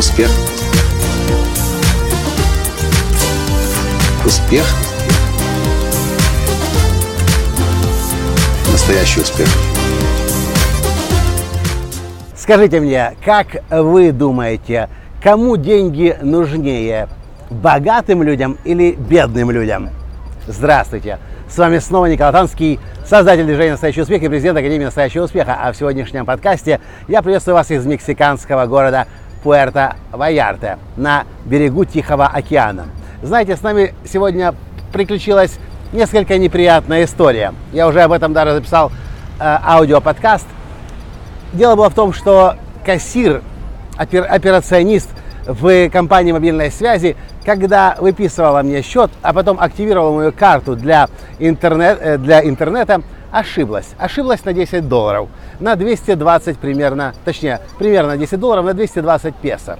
Успех. Успех. Настоящий успех. Скажите мне, как вы думаете, кому деньги нужнее? Богатым людям или бедным людям? Здравствуйте! С вами снова Николай Танский, создатель движения «Настоящий успех» и президент Академии «Настоящего успеха». А в сегодняшнем подкасте я приветствую вас из мексиканского города Пуэрто-Ваярте на берегу Тихого океана. Знаете, с нами сегодня приключилась несколько неприятная история. Я уже об этом даже записал э, аудиоподкаст. Дело было в том, что кассир, опер, операционист в компании мобильной связи, когда выписывала мне счет, а потом активировала мою карту для, интернет, э, для интернета, ошиблась. Ошиблась на 10 долларов, на 220 примерно, точнее, примерно 10 долларов на 220 песо.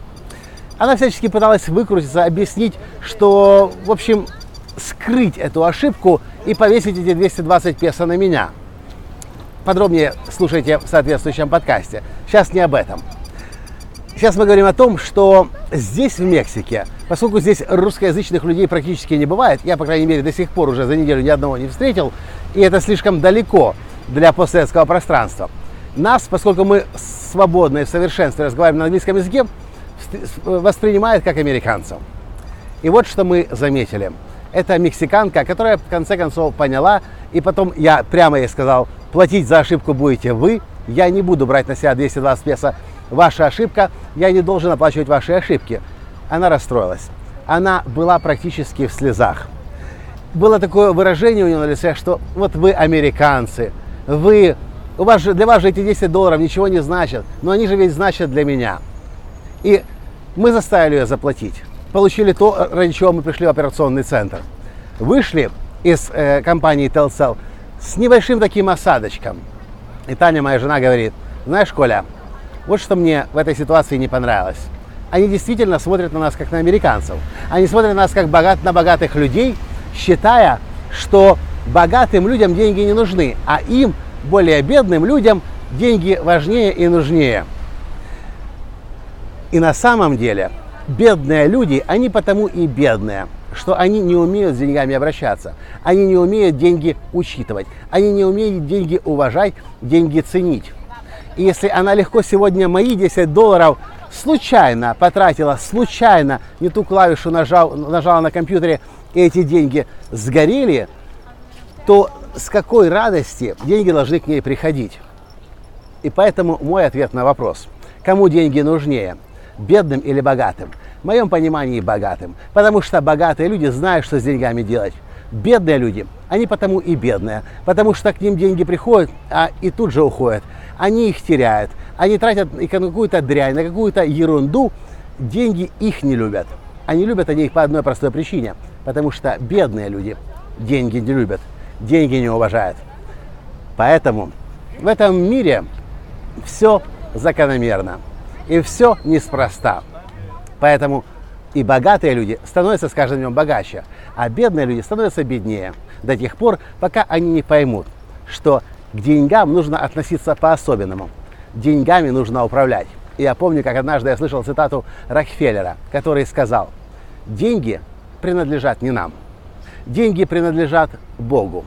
Она всячески пыталась выкрутиться, объяснить, что, в общем, скрыть эту ошибку и повесить эти 220 песо на меня. Подробнее слушайте в соответствующем подкасте. Сейчас не об этом. Сейчас мы говорим о том, что здесь, в Мексике, поскольку здесь русскоязычных людей практически не бывает, я, по крайней мере, до сих пор уже за неделю ни одного не встретил, и это слишком далеко для постсоветского пространства. Нас, поскольку мы свободно и в совершенстве разговариваем на английском языке, воспринимают как американцев. И вот что мы заметили. Это мексиканка, которая в конце концов поняла, и потом я прямо ей сказал, платить за ошибку будете вы, я не буду брать на себя 220 песо ваша ошибка, я не должен оплачивать ваши ошибки. Она расстроилась. Она была практически в слезах. Было такое выражение у нее на лице, что вот вы американцы, вы, у вас же, для вас же эти 10 долларов ничего не значат, но они же ведь значат для меня. И мы заставили ее заплатить. Получили то, ради чего мы пришли в операционный центр. Вышли из э, компании Telcel с небольшим таким осадочком. И Таня, моя жена, говорит, знаешь, Коля, вот что мне в этой ситуации не понравилось. Они действительно смотрят на нас как на американцев. Они смотрят на нас как богат, на богатых людей, считая, что богатым людям деньги не нужны, а им, более бедным людям, деньги важнее и нужнее. И на самом деле бедные люди, они потому и бедные, что они не умеют с деньгами обращаться, они не умеют деньги учитывать, они не умеют деньги уважать, деньги ценить. И если она легко сегодня мои 10 долларов случайно потратила, случайно не ту клавишу нажал, нажала на компьютере, эти деньги сгорели, то с какой радости деньги должны к ней приходить? И поэтому мой ответ на вопрос, кому деньги нужнее, бедным или богатым? В моем понимании богатым, потому что богатые люди знают, что с деньгами делать. Бедные люди, они потому и бедные, потому что к ним деньги приходят, а и тут же уходят. Они их теряют, они тратят на какую-то дрянь, на какую-то ерунду, деньги их не любят. Они любят они их по одной простой причине, потому что бедные люди деньги не любят, деньги не уважают. Поэтому в этом мире все закономерно и все неспроста. Поэтому и богатые люди становятся с каждым днем богаче, а бедные люди становятся беднее до тех пор, пока они не поймут, что к деньгам нужно относиться по-особенному. Деньгами нужно управлять. И я помню, как однажды я слышал цитату Рокфеллера, который сказал, деньги принадлежат не нам, деньги принадлежат Богу.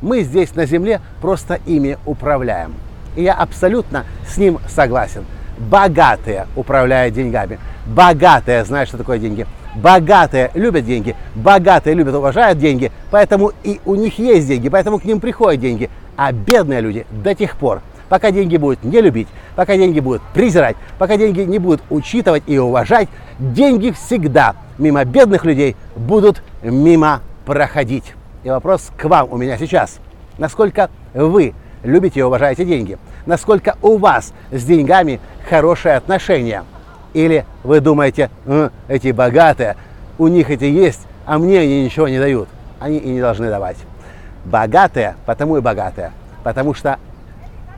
Мы здесь на земле просто ими управляем. И я абсолютно с ним согласен. Богатые управляют деньгами. Богатые знают, что такое деньги. Богатые любят деньги. Богатые любят, уважают деньги. Поэтому и у них есть деньги. Поэтому к ним приходят деньги. А бедные люди до тех пор, пока деньги будут не любить, пока деньги будут презирать, пока деньги не будут учитывать и уважать, деньги всегда мимо бедных людей будут мимо проходить. И вопрос к вам у меня сейчас. Насколько вы любите и уважаете деньги? Насколько у вас с деньгами хорошие отношения? Или вы думаете, э, эти богатые, у них эти есть, а мне они ничего не дают? Они и не должны давать. Богатые, потому и богатые. Потому что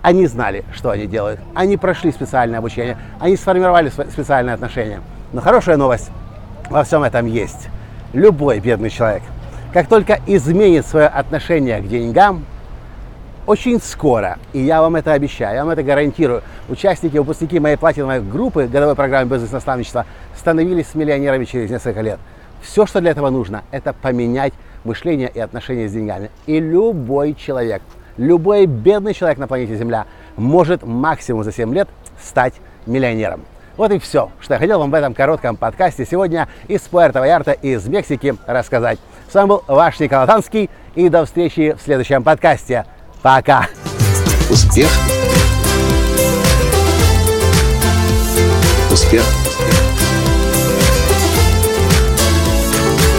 они знали, что они делают. Они прошли специальное обучение. Они сформировали специальные отношения. Но хорошая новость во всем этом есть. Любой бедный человек, как только изменит свое отношение к деньгам, очень скоро, и я вам это обещаю, я вам это гарантирую, участники, выпускники моей платиновой группы годовой программы бизнес-наставничества становились миллионерами через несколько лет. Все, что для этого нужно, это поменять мышление и отношения с деньгами. И любой человек, любой бедный человек на планете Земля может максимум за 7 лет стать миллионером. Вот и все, что я хотел вам в этом коротком подкасте сегодня из Пуэрто-Ваярта, из Мексики рассказать. С вами был ваш Николай Танский, и до встречи в следующем подкасте. Пока! Успех! Успех!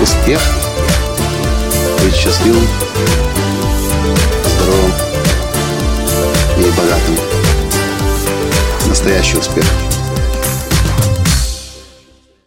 Успех! Быть счастливым, здоровым и богатым. Настоящий успех!